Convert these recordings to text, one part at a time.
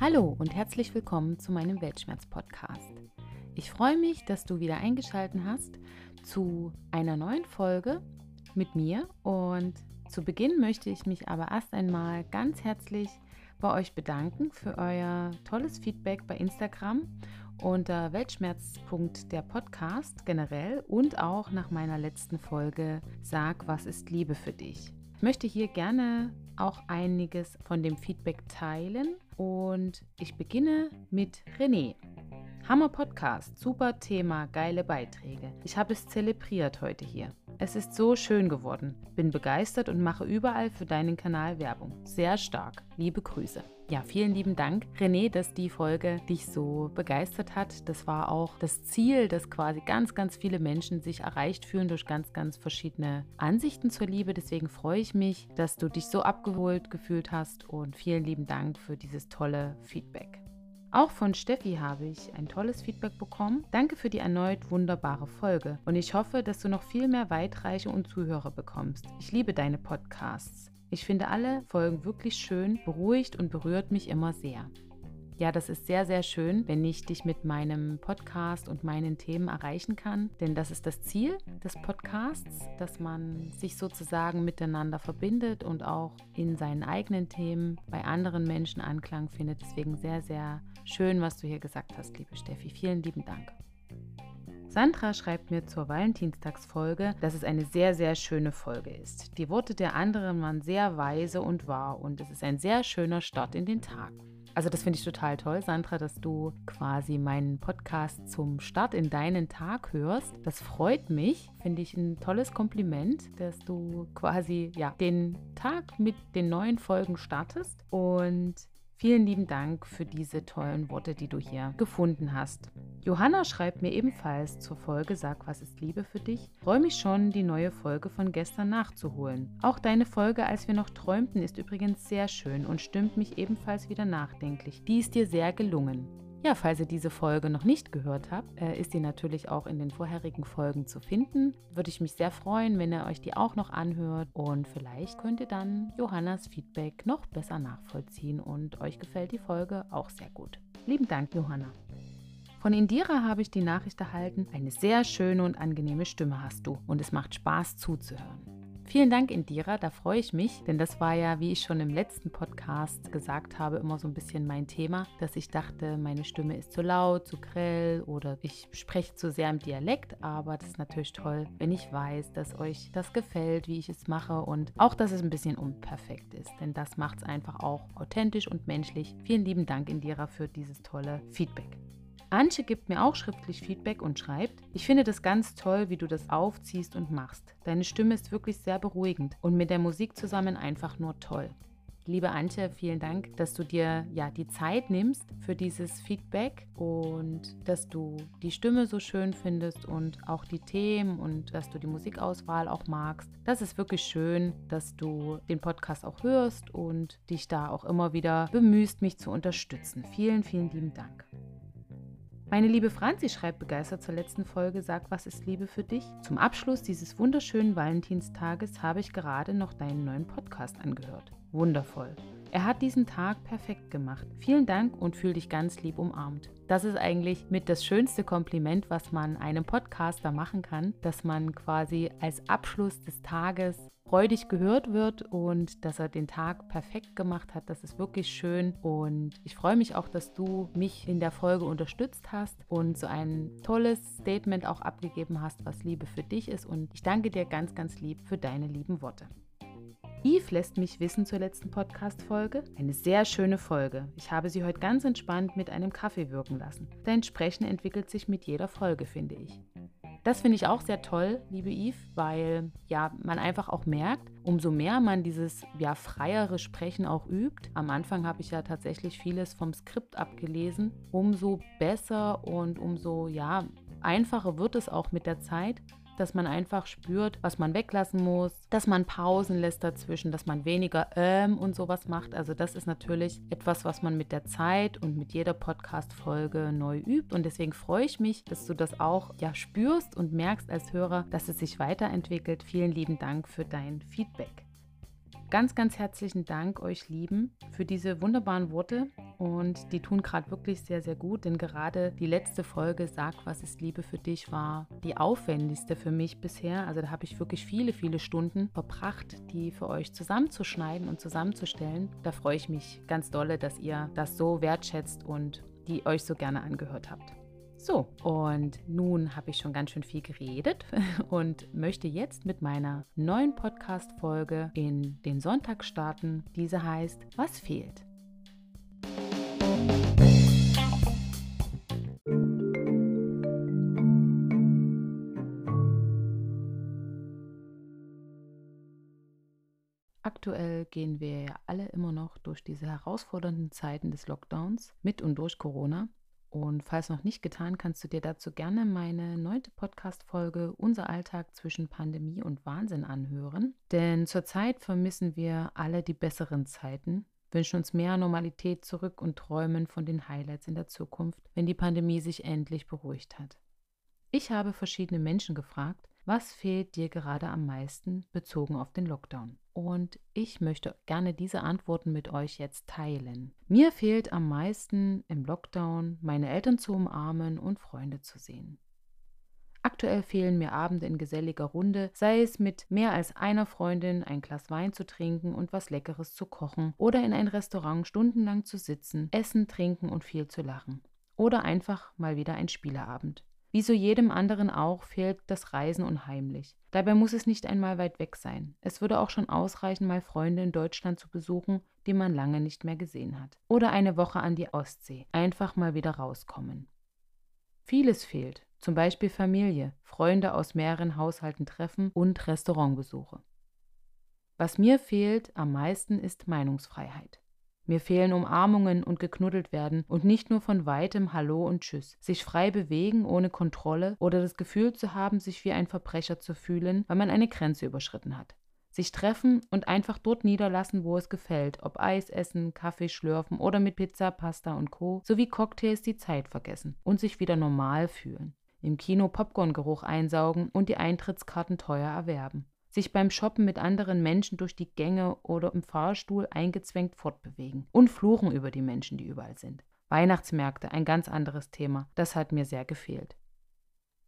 Hallo und herzlich willkommen zu meinem Weltschmerz-Podcast. Ich freue mich, dass du wieder eingeschaltet hast zu einer neuen Folge mit mir und zu Beginn möchte ich mich aber erst einmal ganz herzlich bei euch bedanken für euer tolles Feedback bei Instagram unter Weltschmerz.der der Podcast generell und auch nach meiner letzten Folge Sag, was ist Liebe für dich. Ich möchte hier gerne auch einiges von dem Feedback teilen und ich beginne mit René. Hammer Podcast, super Thema, geile Beiträge. Ich habe es zelebriert heute hier. Es ist so schön geworden. Bin begeistert und mache überall für deinen Kanal Werbung. Sehr stark. Liebe Grüße. Ja, vielen lieben Dank, René, dass die Folge dich so begeistert hat. Das war auch das Ziel, dass quasi ganz, ganz viele Menschen sich erreicht fühlen durch ganz, ganz verschiedene Ansichten zur Liebe. Deswegen freue ich mich, dass du dich so abgeholt gefühlt hast und vielen lieben Dank für dieses tolle Feedback. Auch von Steffi habe ich ein tolles Feedback bekommen. Danke für die erneut wunderbare Folge und ich hoffe, dass du noch viel mehr Weitreiche und Zuhörer bekommst. Ich liebe deine Podcasts. Ich finde alle Folgen wirklich schön, beruhigt und berührt mich immer sehr. Ja, das ist sehr, sehr schön, wenn ich dich mit meinem Podcast und meinen Themen erreichen kann. Denn das ist das Ziel des Podcasts, dass man sich sozusagen miteinander verbindet und auch in seinen eigenen Themen bei anderen Menschen Anklang findet. Deswegen sehr, sehr schön, was du hier gesagt hast, liebe Steffi. Vielen lieben Dank. Sandra schreibt mir zur Valentinstagsfolge, dass es eine sehr, sehr schöne Folge ist. Die Worte der anderen waren sehr weise und wahr und es ist ein sehr schöner Start in den Tag. Also das finde ich total toll, Sandra, dass du quasi meinen Podcast zum Start in deinen Tag hörst. Das freut mich, finde ich ein tolles Kompliment, dass du quasi ja den Tag mit den neuen Folgen startest und Vielen lieben Dank für diese tollen Worte, die du hier gefunden hast. Johanna schreibt mir ebenfalls zur Folge Sag, was ist Liebe für dich? Freue mich schon, die neue Folge von gestern nachzuholen. Auch deine Folge, als wir noch träumten, ist übrigens sehr schön und stimmt mich ebenfalls wieder nachdenklich. Die ist dir sehr gelungen. Ja, falls ihr diese Folge noch nicht gehört habt, äh, ist sie natürlich auch in den vorherigen Folgen zu finden. Würde ich mich sehr freuen, wenn ihr euch die auch noch anhört und vielleicht könnt ihr dann Johannas Feedback noch besser nachvollziehen und euch gefällt die Folge auch sehr gut. Lieben Dank, Johanna. Von Indira habe ich die Nachricht erhalten, eine sehr schöne und angenehme Stimme hast du und es macht Spaß zuzuhören. Vielen Dank, Indira, da freue ich mich, denn das war ja, wie ich schon im letzten Podcast gesagt habe, immer so ein bisschen mein Thema, dass ich dachte, meine Stimme ist zu laut, zu grell oder ich spreche zu sehr im Dialekt, aber das ist natürlich toll, wenn ich weiß, dass euch das gefällt, wie ich es mache und auch, dass es ein bisschen unperfekt ist, denn das macht es einfach auch authentisch und menschlich. Vielen lieben Dank, Indira, für dieses tolle Feedback. Antje gibt mir auch schriftlich Feedback und schreibt, ich finde das ganz toll, wie du das aufziehst und machst. Deine Stimme ist wirklich sehr beruhigend und mit der Musik zusammen einfach nur toll. Liebe Antje, vielen Dank, dass du dir ja die Zeit nimmst für dieses Feedback und dass du die Stimme so schön findest und auch die Themen und dass du die Musikauswahl auch magst. Das ist wirklich schön, dass du den Podcast auch hörst und dich da auch immer wieder bemühst, mich zu unterstützen. Vielen, vielen lieben Dank. Meine liebe Franzi schreibt begeistert zur letzten Folge, sag, was ist Liebe für dich? Zum Abschluss dieses wunderschönen Valentinstages habe ich gerade noch deinen neuen Podcast angehört. Wundervoll. Er hat diesen Tag perfekt gemacht. Vielen Dank und fühl dich ganz lieb umarmt. Das ist eigentlich mit das schönste Kompliment, was man einem Podcaster machen kann, dass man quasi als Abschluss des Tages freudig gehört wird und dass er den Tag perfekt gemacht hat. Das ist wirklich schön und ich freue mich auch, dass du mich in der Folge unterstützt hast und so ein tolles Statement auch abgegeben hast, was Liebe für dich ist und ich danke dir ganz, ganz lieb für deine lieben Worte. Yves lässt mich wissen zur letzten Podcast-Folge. Eine sehr schöne Folge. Ich habe sie heute ganz entspannt mit einem Kaffee wirken lassen. Dein Sprechen entwickelt sich mit jeder Folge, finde ich. Das finde ich auch sehr toll, liebe Yves, weil ja, man einfach auch merkt, umso mehr man dieses ja freiere Sprechen auch übt. Am Anfang habe ich ja tatsächlich vieles vom Skript abgelesen, umso besser und umso ja einfacher wird es auch mit der Zeit dass man einfach spürt, was man weglassen muss, dass man Pausen lässt dazwischen, dass man weniger ähm und sowas macht. Also das ist natürlich etwas, was man mit der Zeit und mit jeder Podcast-Folge neu übt. Und deswegen freue ich mich, dass du das auch ja spürst und merkst als Hörer, dass es sich weiterentwickelt. Vielen lieben Dank für dein Feedback. Ganz, ganz herzlichen Dank euch Lieben für diese wunderbaren Worte und die tun gerade wirklich sehr, sehr gut, denn gerade die letzte Folge Sag, was ist Liebe für dich war die aufwendigste für mich bisher. Also da habe ich wirklich viele, viele Stunden verbracht, die für euch zusammenzuschneiden und zusammenzustellen. Da freue ich mich ganz dolle, dass ihr das so wertschätzt und die euch so gerne angehört habt. So, und nun habe ich schon ganz schön viel geredet und möchte jetzt mit meiner neuen Podcast-Folge in den Sonntag starten. Diese heißt Was fehlt? Aktuell gehen wir ja alle immer noch durch diese herausfordernden Zeiten des Lockdowns mit und durch Corona. Und falls noch nicht getan, kannst du dir dazu gerne meine neunte Podcast-Folge Unser Alltag zwischen Pandemie und Wahnsinn anhören. Denn zurzeit vermissen wir alle die besseren Zeiten, wünschen uns mehr Normalität zurück und träumen von den Highlights in der Zukunft, wenn die Pandemie sich endlich beruhigt hat. Ich habe verschiedene Menschen gefragt, was fehlt dir gerade am meisten bezogen auf den Lockdown? Und ich möchte gerne diese Antworten mit euch jetzt teilen. Mir fehlt am meisten im Lockdown, meine Eltern zu umarmen und Freunde zu sehen. Aktuell fehlen mir Abende in geselliger Runde, sei es mit mehr als einer Freundin ein Glas Wein zu trinken und was Leckeres zu kochen oder in ein Restaurant stundenlang zu sitzen, essen, trinken und viel zu lachen. Oder einfach mal wieder ein Spieleabend. Wie so jedem anderen auch fehlt das Reisen unheimlich. Dabei muss es nicht einmal weit weg sein. Es würde auch schon ausreichen, mal Freunde in Deutschland zu besuchen, die man lange nicht mehr gesehen hat. Oder eine Woche an die Ostsee. Einfach mal wieder rauskommen. Vieles fehlt, zum Beispiel Familie, Freunde aus mehreren Haushalten treffen und Restaurantbesuche. Was mir fehlt am meisten ist Meinungsfreiheit. Mir fehlen Umarmungen und geknuddelt werden und nicht nur von weitem Hallo und Tschüss. Sich frei bewegen ohne Kontrolle oder das Gefühl zu haben, sich wie ein Verbrecher zu fühlen, weil man eine Grenze überschritten hat. Sich treffen und einfach dort niederlassen, wo es gefällt, ob Eis essen, Kaffee schlürfen oder mit Pizza, Pasta und Co. sowie Cocktails die Zeit vergessen und sich wieder normal fühlen. Im Kino Popcorngeruch einsaugen und die Eintrittskarten teuer erwerben sich beim Shoppen mit anderen Menschen durch die Gänge oder im Fahrstuhl eingezwängt fortbewegen und fluchen über die Menschen, die überall sind. Weihnachtsmärkte, ein ganz anderes Thema, das hat mir sehr gefehlt.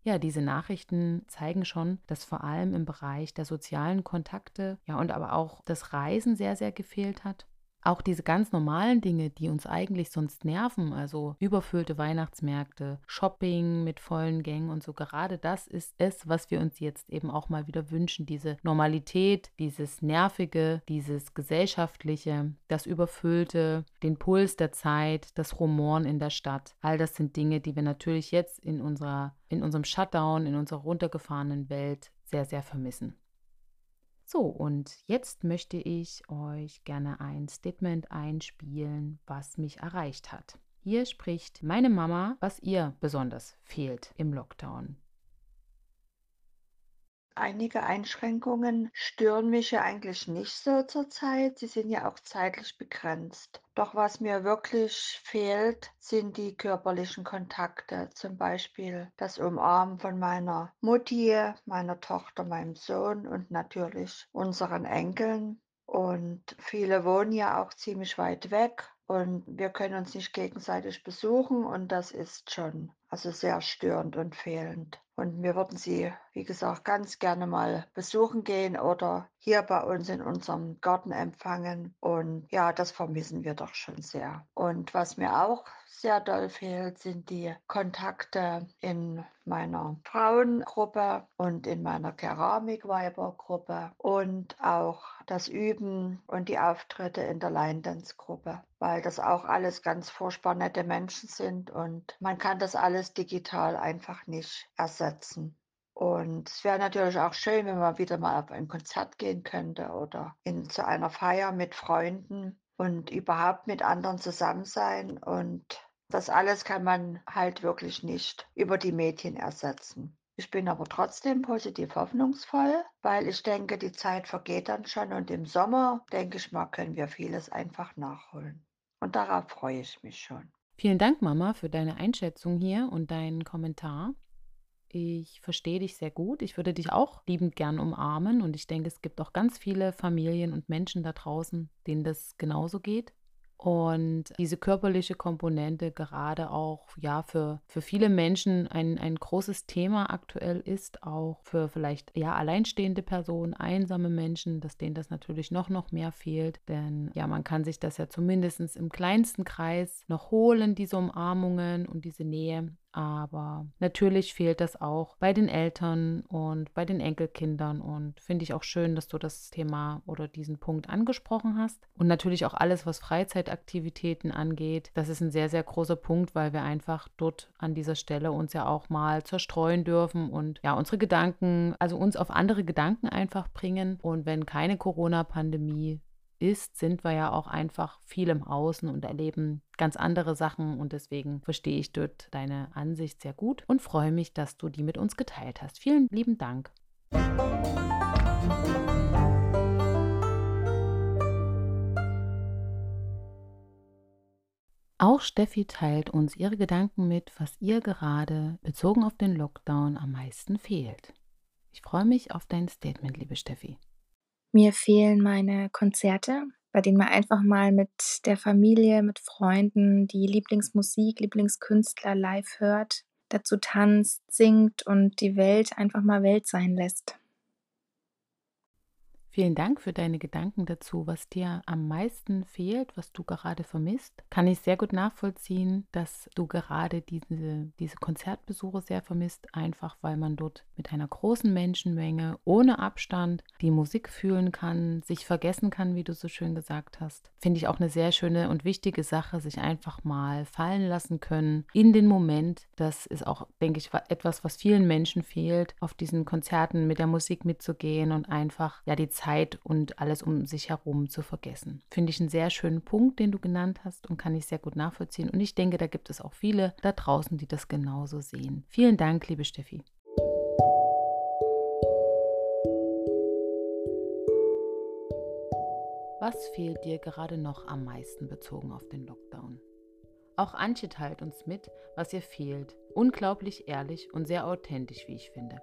Ja, diese Nachrichten zeigen schon, dass vor allem im Bereich der sozialen Kontakte, ja und aber auch das Reisen sehr, sehr gefehlt hat auch diese ganz normalen Dinge, die uns eigentlich sonst nerven, also überfüllte Weihnachtsmärkte, Shopping mit vollen Gängen und so, gerade das ist es, was wir uns jetzt eben auch mal wieder wünschen, diese Normalität, dieses Nervige, dieses Gesellschaftliche, das Überfüllte, den Puls der Zeit, das Rumoren in der Stadt. All das sind Dinge, die wir natürlich jetzt in unserer, in unserem Shutdown, in unserer runtergefahrenen Welt sehr, sehr vermissen. So, und jetzt möchte ich euch gerne ein Statement einspielen, was mich erreicht hat. Hier spricht meine Mama, was ihr besonders fehlt im Lockdown. Einige Einschränkungen stören mich ja eigentlich nicht so zurzeit. Sie sind ja auch zeitlich begrenzt. Doch was mir wirklich fehlt, sind die körperlichen Kontakte. Zum Beispiel das Umarmen von meiner Mutti, meiner Tochter, meinem Sohn und natürlich unseren Enkeln. Und viele wohnen ja auch ziemlich weit weg und wir können uns nicht gegenseitig besuchen und das ist schon also sehr störend und fehlend. Und wir würden sie, wie gesagt, ganz gerne mal besuchen gehen oder hier bei uns in unserem Garten empfangen. Und ja, das vermissen wir doch schon sehr. Und was mir auch sehr doll fehlt, sind die Kontakte in meiner Frauengruppe und in meiner Keramikweibergruppe und auch das Üben und die Auftritte in der Line-Dance-Gruppe, weil das auch alles ganz furchtbar nette Menschen sind und man kann das alles digital einfach nicht ersetzen. Und es wäre natürlich auch schön, wenn man wieder mal auf ein Konzert gehen könnte oder in, zu einer Feier mit Freunden und überhaupt mit anderen zusammen sein. Und das alles kann man halt wirklich nicht über die Medien ersetzen. Ich bin aber trotzdem positiv hoffnungsvoll, weil ich denke, die Zeit vergeht dann schon und im Sommer, denke ich mal, können wir vieles einfach nachholen. Und darauf freue ich mich schon. Vielen Dank, Mama, für deine Einschätzung hier und deinen Kommentar. Ich verstehe dich sehr gut. Ich würde dich auch liebend gern umarmen und ich denke, es gibt auch ganz viele Familien und Menschen da draußen, denen das genauso geht. Und diese körperliche Komponente gerade auch ja für, für viele Menschen ein, ein großes Thema aktuell ist, auch für vielleicht ja alleinstehende Personen, einsame Menschen, dass denen das natürlich noch, noch mehr fehlt. Denn ja, man kann sich das ja zumindest im kleinsten Kreis noch holen, diese Umarmungen und diese Nähe. Aber natürlich fehlt das auch bei den Eltern und bei den Enkelkindern. Und finde ich auch schön, dass du das Thema oder diesen Punkt angesprochen hast. Und natürlich auch alles, was Freizeitaktivitäten angeht. Das ist ein sehr, sehr großer Punkt, weil wir einfach dort an dieser Stelle uns ja auch mal zerstreuen dürfen und ja, unsere Gedanken, also uns auf andere Gedanken einfach bringen. Und wenn keine Corona-Pandemie ist, sind wir ja auch einfach viel im Außen und erleben ganz andere Sachen und deswegen verstehe ich dort deine Ansicht sehr gut und freue mich, dass du die mit uns geteilt hast. Vielen lieben Dank. Auch Steffi teilt uns ihre Gedanken mit, was ihr gerade bezogen auf den Lockdown am meisten fehlt. Ich freue mich auf dein Statement, liebe Steffi. Mir fehlen meine Konzerte, bei denen man einfach mal mit der Familie, mit Freunden die Lieblingsmusik, Lieblingskünstler live hört, dazu tanzt, singt und die Welt einfach mal Welt sein lässt. Vielen Dank für deine Gedanken dazu, was dir am meisten fehlt, was du gerade vermisst. Kann ich sehr gut nachvollziehen, dass du gerade diese, diese Konzertbesuche sehr vermisst, einfach weil man dort mit einer großen Menschenmenge ohne Abstand die Musik fühlen kann, sich vergessen kann, wie du so schön gesagt hast. Finde ich auch eine sehr schöne und wichtige Sache, sich einfach mal fallen lassen können in den Moment. Das ist auch, denke ich, etwas, was vielen Menschen fehlt, auf diesen Konzerten mit der Musik mitzugehen und einfach ja die Zeit Zeit und alles um sich herum zu vergessen. Finde ich einen sehr schönen Punkt, den du genannt hast und kann ich sehr gut nachvollziehen. Und ich denke, da gibt es auch viele da draußen, die das genauso sehen. Vielen Dank, liebe Steffi. Was fehlt dir gerade noch am meisten bezogen auf den Lockdown? Auch Antje teilt uns mit, was ihr fehlt. Unglaublich ehrlich und sehr authentisch, wie ich finde.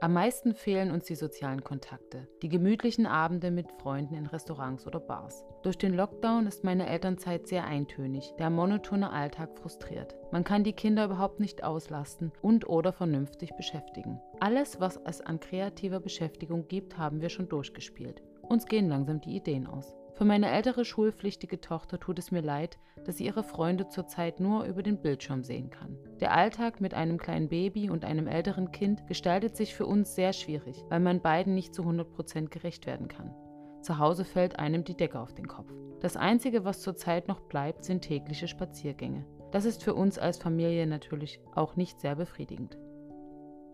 Am meisten fehlen uns die sozialen Kontakte, die gemütlichen Abende mit Freunden in Restaurants oder Bars. Durch den Lockdown ist meine Elternzeit sehr eintönig, der monotone Alltag frustriert. Man kann die Kinder überhaupt nicht auslasten und oder vernünftig beschäftigen. Alles, was es an kreativer Beschäftigung gibt, haben wir schon durchgespielt. Uns gehen langsam die Ideen aus. Für meine ältere schulpflichtige Tochter tut es mir leid, dass sie ihre Freunde zurzeit nur über den Bildschirm sehen kann. Der Alltag mit einem kleinen Baby und einem älteren Kind gestaltet sich für uns sehr schwierig, weil man beiden nicht zu 100% gerecht werden kann. Zu Hause fällt einem die Decke auf den Kopf. Das Einzige, was zurzeit noch bleibt, sind tägliche Spaziergänge. Das ist für uns als Familie natürlich auch nicht sehr befriedigend.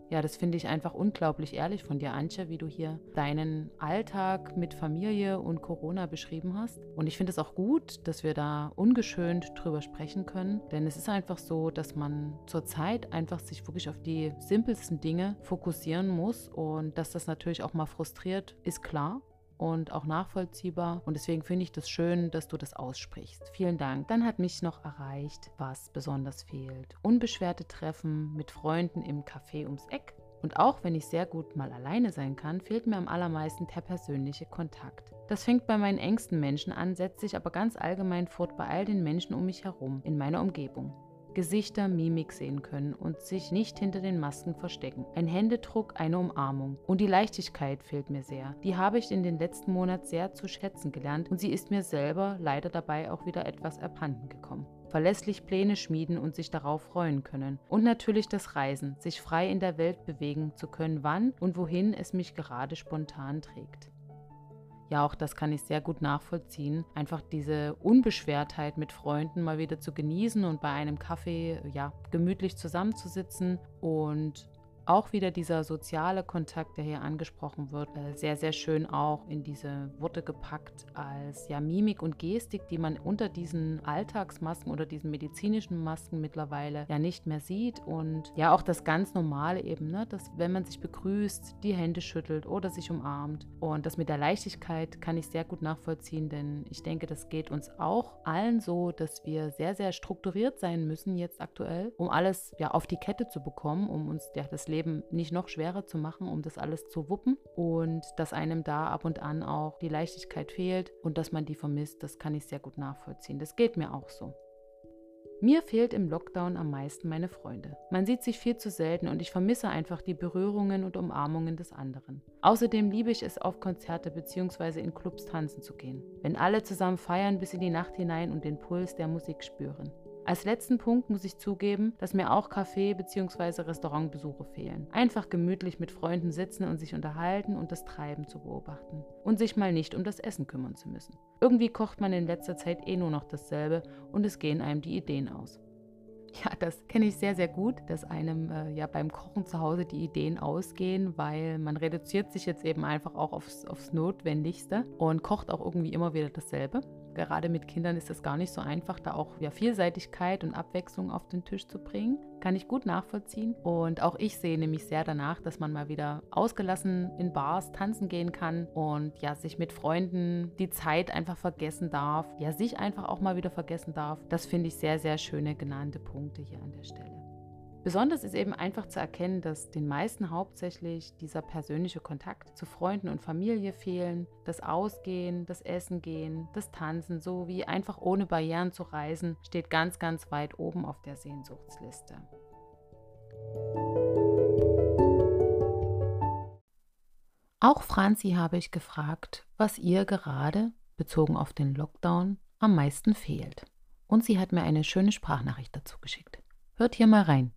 Ja, das finde ich einfach unglaublich ehrlich von dir, Antje, wie du hier deinen Alltag mit Familie und Corona beschrieben hast. Und ich finde es auch gut, dass wir da ungeschönt drüber sprechen können, denn es ist einfach so, dass man zurzeit einfach sich wirklich auf die simpelsten Dinge fokussieren muss. Und dass das natürlich auch mal frustriert, ist klar und auch nachvollziehbar. Und deswegen finde ich das schön, dass du das aussprichst. Vielen Dank. Dann hat mich noch erreicht, was besonders fehlt. Unbeschwerte Treffen mit Freunden im Café ums Eck. Und auch wenn ich sehr gut mal alleine sein kann, fehlt mir am allermeisten der persönliche Kontakt. Das fängt bei meinen engsten Menschen an, setzt sich aber ganz allgemein fort bei all den Menschen um mich herum, in meiner Umgebung. Gesichter, Mimik sehen können und sich nicht hinter den Masken verstecken. Ein Händedruck, eine Umarmung. Und die Leichtigkeit fehlt mir sehr. Die habe ich in den letzten Monaten sehr zu schätzen gelernt und sie ist mir selber leider dabei auch wieder etwas abhanden gekommen verlässlich Pläne schmieden und sich darauf freuen können. Und natürlich das Reisen, sich frei in der Welt bewegen zu können, wann und wohin es mich gerade spontan trägt. Ja, auch das kann ich sehr gut nachvollziehen. Einfach diese Unbeschwertheit mit Freunden mal wieder zu genießen und bei einem Kaffee ja gemütlich zusammenzusitzen und auch wieder dieser soziale Kontakt, der hier angesprochen wird, äh, sehr, sehr schön auch in diese Worte gepackt als ja Mimik und Gestik, die man unter diesen Alltagsmasken oder diesen medizinischen Masken mittlerweile ja nicht mehr sieht. Und ja, auch das ganz Normale eben, ne? dass wenn man sich begrüßt, die Hände schüttelt oder sich umarmt. Und das mit der Leichtigkeit kann ich sehr gut nachvollziehen, denn ich denke, das geht uns auch allen so, dass wir sehr, sehr strukturiert sein müssen jetzt aktuell, um alles ja auf die Kette zu bekommen, um uns ja, das Leben nicht noch schwerer zu machen, um das alles zu wuppen und dass einem da ab und an auch die Leichtigkeit fehlt und dass man die vermisst, das kann ich sehr gut nachvollziehen. Das geht mir auch so. Mir fehlt im Lockdown am meisten meine Freunde. Man sieht sich viel zu selten und ich vermisse einfach die Berührungen und Umarmungen des anderen. Außerdem liebe ich es, auf Konzerte bzw. in Clubs tanzen zu gehen. Wenn alle zusammen feiern bis in die Nacht hinein und den Puls der Musik spüren. Als letzten Punkt muss ich zugeben, dass mir auch Café- bzw. Restaurantbesuche fehlen. Einfach gemütlich mit Freunden sitzen und sich unterhalten und das Treiben zu beobachten. Und sich mal nicht um das Essen kümmern zu müssen. Irgendwie kocht man in letzter Zeit eh nur noch dasselbe und es gehen einem die Ideen aus. Ja, das kenne ich sehr, sehr gut, dass einem äh, ja beim Kochen zu Hause die Ideen ausgehen, weil man reduziert sich jetzt eben einfach auch aufs, aufs Notwendigste und kocht auch irgendwie immer wieder dasselbe gerade mit Kindern ist es gar nicht so einfach, da auch ja, Vielseitigkeit und Abwechslung auf den Tisch zu bringen. Kann ich gut nachvollziehen. Und auch ich sehe nämlich sehr danach, dass man mal wieder ausgelassen in Bars tanzen gehen kann und ja, sich mit Freunden die Zeit einfach vergessen darf. Ja, sich einfach auch mal wieder vergessen darf. Das finde ich sehr, sehr schöne genannte Punkte hier an der Stelle. Besonders ist eben einfach zu erkennen, dass den meisten hauptsächlich dieser persönliche Kontakt zu Freunden und Familie fehlen, das Ausgehen, das Essen gehen, das Tanzen sowie einfach ohne Barrieren zu reisen, steht ganz, ganz weit oben auf der Sehnsuchtsliste. Auch Franzi habe ich gefragt, was ihr gerade, bezogen auf den Lockdown, am meisten fehlt. Und sie hat mir eine schöne Sprachnachricht dazu geschickt. Hört hier mal rein.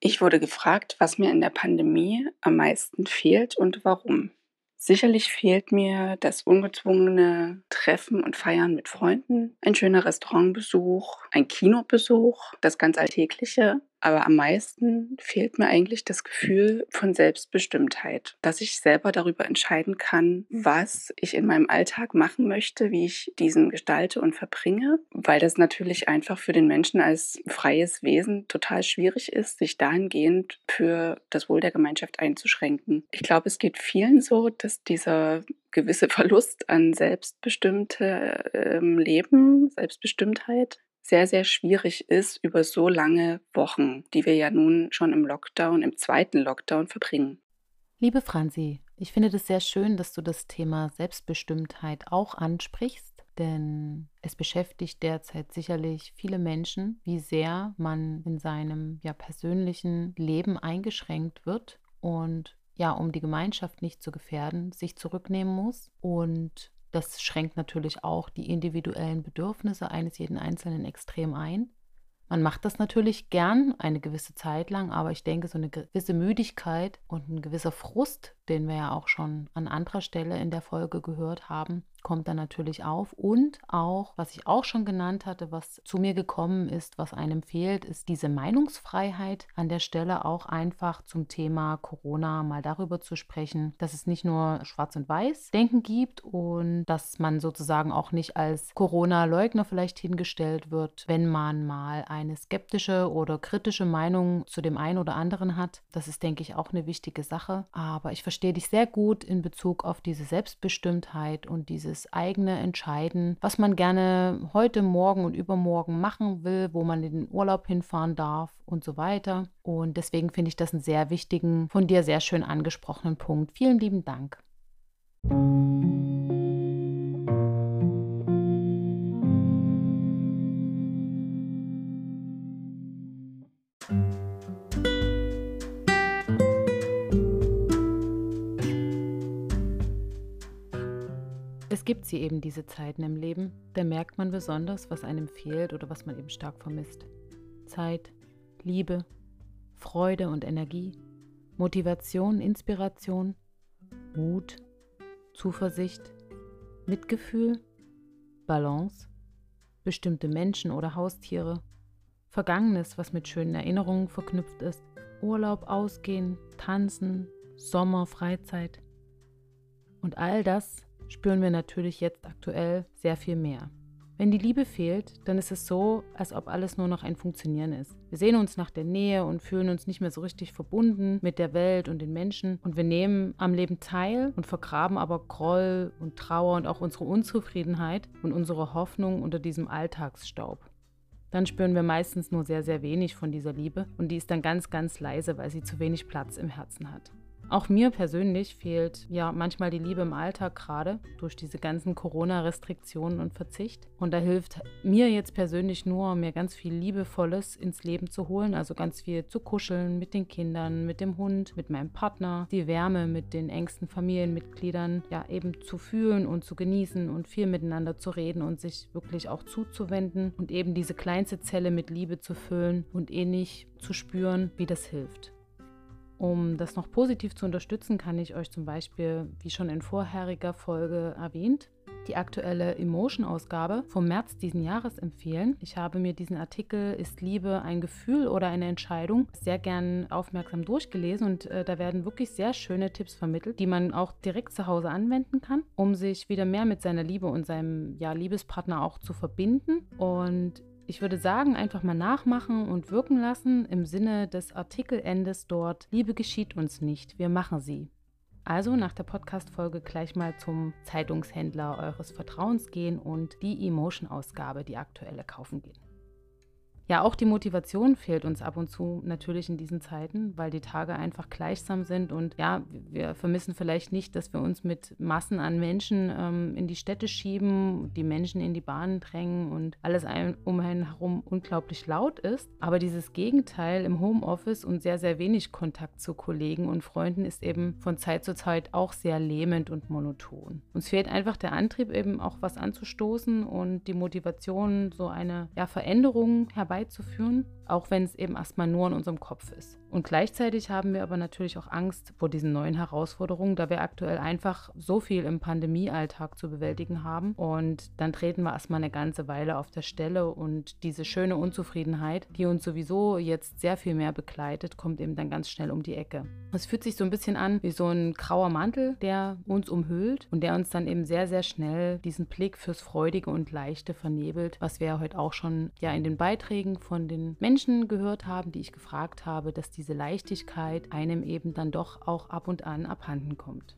Ich wurde gefragt, was mir in der Pandemie am meisten fehlt und warum. Sicherlich fehlt mir das ungezwungene Treffen und Feiern mit Freunden, ein schöner Restaurantbesuch, ein Kinobesuch, das ganz Alltägliche, aber am meisten fehlt mir eigentlich das Gefühl von Selbstbestimmtheit, dass ich selber darüber entscheiden kann, was ich in meinem Alltag machen möchte, wie ich diesen gestalte und verbringe, weil das natürlich einfach für den Menschen als freies Wesen total schwierig ist, sich dahingehend für das Wohl der Gemeinschaft einzuschränken. Ich glaube, es geht vielen so, dass dieser gewisse Verlust an selbstbestimmte ähm, Leben, Selbstbestimmtheit sehr, sehr schwierig ist über so lange Wochen, die wir ja nun schon im Lockdown, im zweiten Lockdown verbringen. Liebe Franzi, ich finde es sehr schön, dass du das Thema Selbstbestimmtheit auch ansprichst, denn es beschäftigt derzeit sicherlich viele Menschen, wie sehr man in seinem ja, persönlichen Leben eingeschränkt wird und ja, um die Gemeinschaft nicht zu gefährden, sich zurücknehmen muss und das schränkt natürlich auch die individuellen Bedürfnisse eines jeden Einzelnen extrem ein. Man macht das natürlich gern eine gewisse Zeit lang, aber ich denke, so eine gewisse Müdigkeit und ein gewisser Frust, den wir ja auch schon an anderer Stelle in der Folge gehört haben, kommt dann natürlich auf. Und auch, was ich auch schon genannt hatte, was zu mir gekommen ist, was einem fehlt, ist diese Meinungsfreiheit. An der Stelle auch einfach zum Thema Corona mal darüber zu sprechen, dass es nicht nur schwarz und weiß Denken gibt und dass man sozusagen auch nicht als Corona-Leugner vielleicht hingestellt wird, wenn man mal eine skeptische oder kritische Meinung zu dem einen oder anderen hat. Das ist, denke ich, auch eine wichtige Sache. Aber ich verstehe dich sehr gut in Bezug auf diese Selbstbestimmtheit und dieses eigene Entscheiden, was man gerne heute, morgen und übermorgen machen will, wo man in den Urlaub hinfahren darf und so weiter. Und deswegen finde ich das einen sehr wichtigen, von dir sehr schön angesprochenen Punkt. Vielen lieben Dank. Gibt sie eben diese Zeiten im Leben, da merkt man besonders, was einem fehlt oder was man eben stark vermisst. Zeit, Liebe, Freude und Energie, Motivation, Inspiration, Mut, Zuversicht, Mitgefühl, Balance, bestimmte Menschen oder Haustiere, Vergangenes, was mit schönen Erinnerungen verknüpft ist, Urlaub, Ausgehen, Tanzen, Sommer, Freizeit. Und all das spüren wir natürlich jetzt aktuell sehr viel mehr. Wenn die Liebe fehlt, dann ist es so, als ob alles nur noch ein Funktionieren ist. Wir sehen uns nach der Nähe und fühlen uns nicht mehr so richtig verbunden mit der Welt und den Menschen und wir nehmen am Leben teil und vergraben aber Groll und Trauer und auch unsere Unzufriedenheit und unsere Hoffnung unter diesem Alltagsstaub. Dann spüren wir meistens nur sehr, sehr wenig von dieser Liebe und die ist dann ganz, ganz leise, weil sie zu wenig Platz im Herzen hat. Auch mir persönlich fehlt ja manchmal die Liebe im Alltag gerade durch diese ganzen Corona-Restriktionen und Verzicht. Und da hilft mir jetzt persönlich nur, mir ganz viel Liebevolles ins Leben zu holen. Also ganz viel zu kuscheln mit den Kindern, mit dem Hund, mit meinem Partner, die Wärme mit den engsten Familienmitgliedern, ja eben zu fühlen und zu genießen und viel miteinander zu reden und sich wirklich auch zuzuwenden und eben diese kleinste Zelle mit Liebe zu füllen und ähnlich zu spüren, wie das hilft. Um das noch positiv zu unterstützen, kann ich euch zum Beispiel, wie schon in vorheriger Folge erwähnt, die aktuelle Emotion-Ausgabe vom März diesen Jahres empfehlen. Ich habe mir diesen Artikel Ist Liebe ein Gefühl oder eine Entscheidung sehr gern aufmerksam durchgelesen und äh, da werden wirklich sehr schöne Tipps vermittelt, die man auch direkt zu Hause anwenden kann, um sich wieder mehr mit seiner Liebe und seinem ja, Liebespartner auch zu verbinden. Und ich würde sagen, einfach mal nachmachen und wirken lassen im Sinne des Artikelendes dort. Liebe geschieht uns nicht, wir machen sie. Also nach der Podcast-Folge gleich mal zum Zeitungshändler eures Vertrauens gehen und die Emotion-Ausgabe, die aktuelle, kaufen gehen. Ja, auch die Motivation fehlt uns ab und zu natürlich in diesen Zeiten, weil die Tage einfach gleichsam sind und ja, wir vermissen vielleicht nicht, dass wir uns mit Massen an Menschen ähm, in die Städte schieben, die Menschen in die Bahnen drängen und alles ein, um einen herum unglaublich laut ist. Aber dieses Gegenteil im Homeoffice und sehr, sehr wenig Kontakt zu Kollegen und Freunden ist eben von Zeit zu Zeit auch sehr lähmend und monoton. Uns fehlt einfach der Antrieb, eben auch was anzustoßen und die Motivation, so eine ja, Veränderung herbeizuführen herbeizuführen, auch wenn es eben erstmal nur in unserem Kopf ist. Und gleichzeitig haben wir aber natürlich auch Angst vor diesen neuen Herausforderungen, da wir aktuell einfach so viel im Pandemiealltag zu bewältigen haben. Und dann treten wir erstmal eine ganze Weile auf der Stelle und diese schöne Unzufriedenheit, die uns sowieso jetzt sehr viel mehr begleitet, kommt eben dann ganz schnell um die Ecke. Es fühlt sich so ein bisschen an wie so ein grauer Mantel, der uns umhüllt und der uns dann eben sehr, sehr schnell diesen Blick fürs Freudige und Leichte vernebelt, was wir ja heute auch schon ja in den Beiträgen von den Menschen gehört haben, die ich gefragt habe, dass diese Leichtigkeit einem eben dann doch auch ab und an abhanden kommt.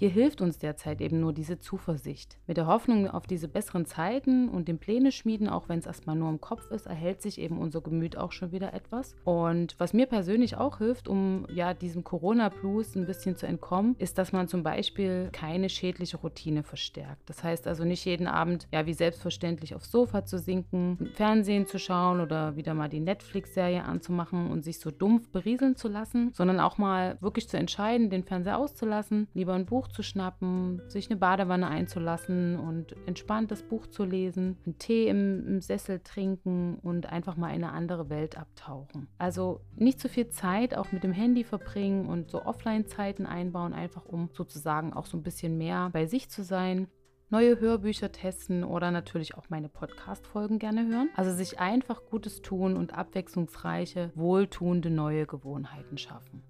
Hier hilft uns derzeit eben nur diese Zuversicht. Mit der Hoffnung auf diese besseren Zeiten und dem Pläne schmieden, auch wenn es erstmal nur im Kopf ist, erhält sich eben unser Gemüt auch schon wieder etwas. Und was mir persönlich auch hilft, um ja diesem Corona-Blues ein bisschen zu entkommen, ist, dass man zum Beispiel keine schädliche Routine verstärkt. Das heißt also nicht jeden Abend ja wie selbstverständlich aufs Sofa zu sinken, Fernsehen zu schauen oder wieder mal die Netflix-Serie anzumachen und sich so dumpf berieseln zu lassen, sondern auch mal wirklich zu entscheiden, den Fernseher auszulassen, lieber ein Buch zu schnappen, sich eine Badewanne einzulassen und entspannt das Buch zu lesen, einen Tee im, im Sessel trinken und einfach mal in eine andere Welt abtauchen. Also nicht zu viel Zeit auch mit dem Handy verbringen und so Offline-Zeiten einbauen, einfach um sozusagen auch so ein bisschen mehr bei sich zu sein neue Hörbücher testen oder natürlich auch meine Podcast-Folgen gerne hören. Also sich einfach Gutes tun und abwechslungsreiche, wohltuende neue Gewohnheiten schaffen.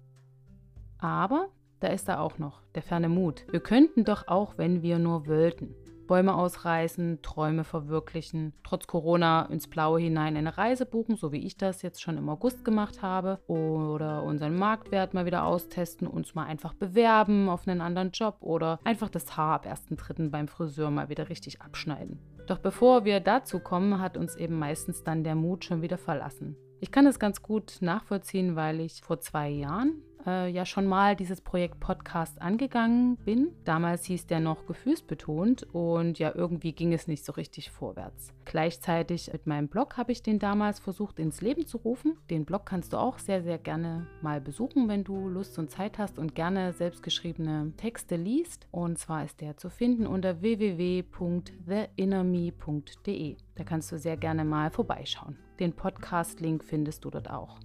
Aber da ist er auch noch, der ferne Mut. Wir könnten doch auch, wenn wir nur wollten. Bäume ausreißen, Träume verwirklichen, trotz Corona ins Blaue hinein eine Reise buchen, so wie ich das jetzt schon im August gemacht habe, oder unseren Marktwert mal wieder austesten, uns mal einfach bewerben auf einen anderen Job oder einfach das Haar ab 1.3. beim Friseur mal wieder richtig abschneiden. Doch bevor wir dazu kommen, hat uns eben meistens dann der Mut schon wieder verlassen. Ich kann es ganz gut nachvollziehen, weil ich vor zwei Jahren äh, ja schon mal dieses Projekt Podcast angegangen bin. Damals hieß der noch gefühlsbetont und ja, irgendwie ging es nicht so richtig vorwärts. Gleichzeitig mit meinem Blog habe ich den damals versucht ins Leben zu rufen. Den Blog kannst du auch sehr, sehr gerne mal besuchen, wenn du Lust und Zeit hast und gerne selbstgeschriebene Texte liest. Und zwar ist der zu finden unter www.theinnerme.de. Da kannst du sehr gerne mal vorbeischauen. Den Podcast-Link findest du dort auch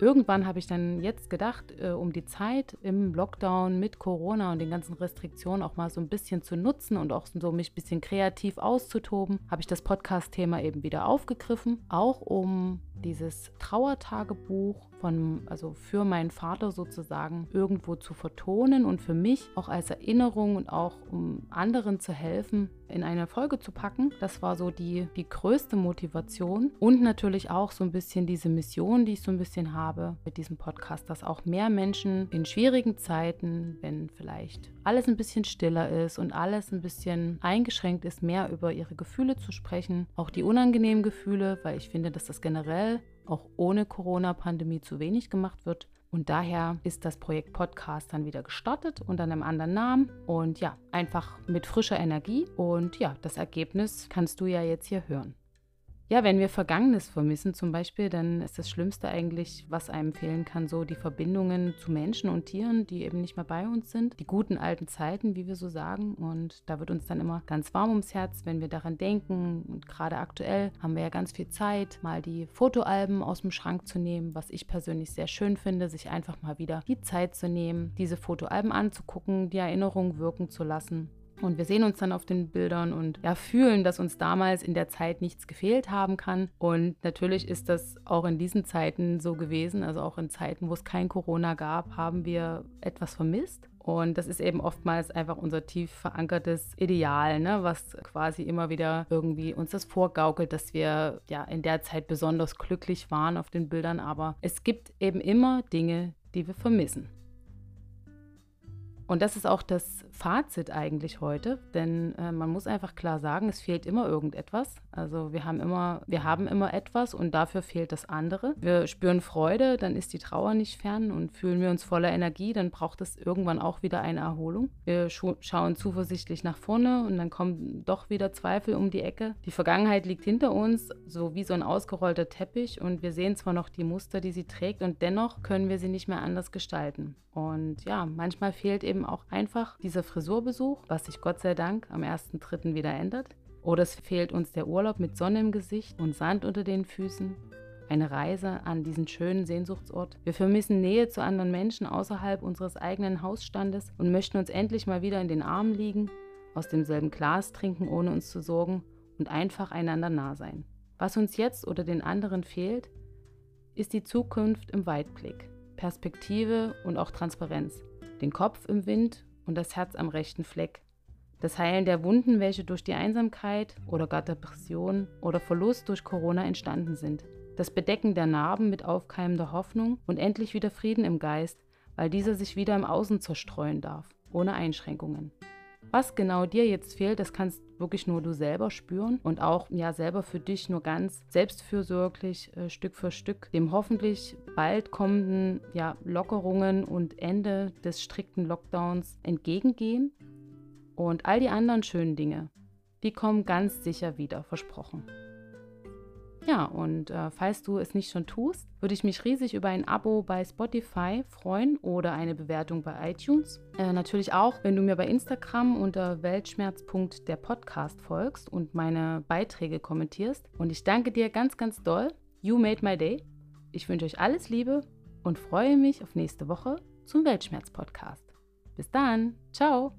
irgendwann habe ich dann jetzt gedacht, äh, um die Zeit im Lockdown mit Corona und den ganzen Restriktionen auch mal so ein bisschen zu nutzen und auch so mich ein bisschen kreativ auszutoben, habe ich das Podcast-Thema eben wieder aufgegriffen, auch um dieses Trauertagebuch von, also für meinen Vater sozusagen irgendwo zu vertonen und für mich auch als Erinnerung und auch um anderen zu helfen, in eine Folge zu packen. Das war so die, die größte Motivation und natürlich auch so ein bisschen diese Mission, die ich so ein bisschen habe mit diesem Podcast, dass auch mehr Menschen in schwierigen Zeiten, wenn vielleicht alles ein bisschen stiller ist und alles ein bisschen eingeschränkt ist, mehr über ihre Gefühle zu sprechen, auch die unangenehmen Gefühle, weil ich finde, dass das generell auch ohne Corona-Pandemie zu wenig gemacht wird. Und daher ist das Projekt Podcast dann wieder gestartet unter einem anderen Namen und ja, einfach mit frischer Energie. Und ja, das Ergebnis kannst du ja jetzt hier hören. Ja, wenn wir Vergangenes vermissen zum Beispiel, dann ist das Schlimmste eigentlich, was einem fehlen kann, so die Verbindungen zu Menschen und Tieren, die eben nicht mehr bei uns sind. Die guten alten Zeiten, wie wir so sagen. Und da wird uns dann immer ganz warm ums Herz, wenn wir daran denken. Und gerade aktuell haben wir ja ganz viel Zeit, mal die Fotoalben aus dem Schrank zu nehmen, was ich persönlich sehr schön finde, sich einfach mal wieder die Zeit zu nehmen, diese Fotoalben anzugucken, die Erinnerung wirken zu lassen und wir sehen uns dann auf den Bildern und ja, fühlen, dass uns damals in der Zeit nichts gefehlt haben kann. Und natürlich ist das auch in diesen Zeiten so gewesen. Also auch in Zeiten, wo es kein Corona gab, haben wir etwas vermisst. Und das ist eben oftmals einfach unser tief verankertes Ideal, ne, was quasi immer wieder irgendwie uns das vorgaukelt, dass wir ja in der Zeit besonders glücklich waren auf den Bildern. Aber es gibt eben immer Dinge, die wir vermissen. Und das ist auch das Fazit eigentlich heute, denn äh, man muss einfach klar sagen, es fehlt immer irgendetwas. Also wir haben immer, wir haben immer etwas und dafür fehlt das andere. Wir spüren Freude, dann ist die Trauer nicht fern und fühlen wir uns voller Energie, dann braucht es irgendwann auch wieder eine Erholung. Wir scha schauen zuversichtlich nach vorne und dann kommen doch wieder Zweifel um die Ecke. Die Vergangenheit liegt hinter uns, so wie so ein ausgerollter Teppich und wir sehen zwar noch die Muster, die sie trägt und dennoch können wir sie nicht mehr anders gestalten. Und ja, manchmal fehlt eben auch einfach dieser Frisurbesuch, was sich Gott sei Dank am 1.3. wieder ändert. Oder es fehlt uns der Urlaub mit Sonne im Gesicht und Sand unter den Füßen. Eine Reise an diesen schönen Sehnsuchtsort. Wir vermissen Nähe zu anderen Menschen außerhalb unseres eigenen Hausstandes und möchten uns endlich mal wieder in den Armen liegen, aus demselben Glas trinken, ohne uns zu sorgen und einfach einander nah sein. Was uns jetzt oder den anderen fehlt, ist die Zukunft im Weitblick. Perspektive und auch Transparenz. Den Kopf im Wind und das Herz am rechten Fleck. Das Heilen der Wunden, welche durch die Einsamkeit oder gar Depression oder Verlust durch Corona entstanden sind. Das Bedecken der Narben mit aufkeimender Hoffnung und endlich wieder Frieden im Geist, weil dieser sich wieder im Außen zerstreuen darf, ohne Einschränkungen. Was genau dir jetzt fehlt, das kannst wirklich nur du selber spüren und auch ja selber für dich nur ganz selbstfürsorglich äh, Stück für Stück dem hoffentlich bald kommenden ja, Lockerungen und Ende des strikten Lockdowns entgegengehen. Und all die anderen schönen Dinge, die kommen ganz sicher wieder, versprochen. Ja, und äh, falls du es nicht schon tust, würde ich mich riesig über ein Abo bei Spotify freuen oder eine Bewertung bei iTunes. Äh, natürlich auch, wenn du mir bei Instagram unter weltschmerz.der Podcast folgst und meine Beiträge kommentierst. Und ich danke dir ganz, ganz doll. You made my day. Ich wünsche euch alles Liebe und freue mich auf nächste Woche zum Weltschmerz-Podcast. Bis dann. Ciao.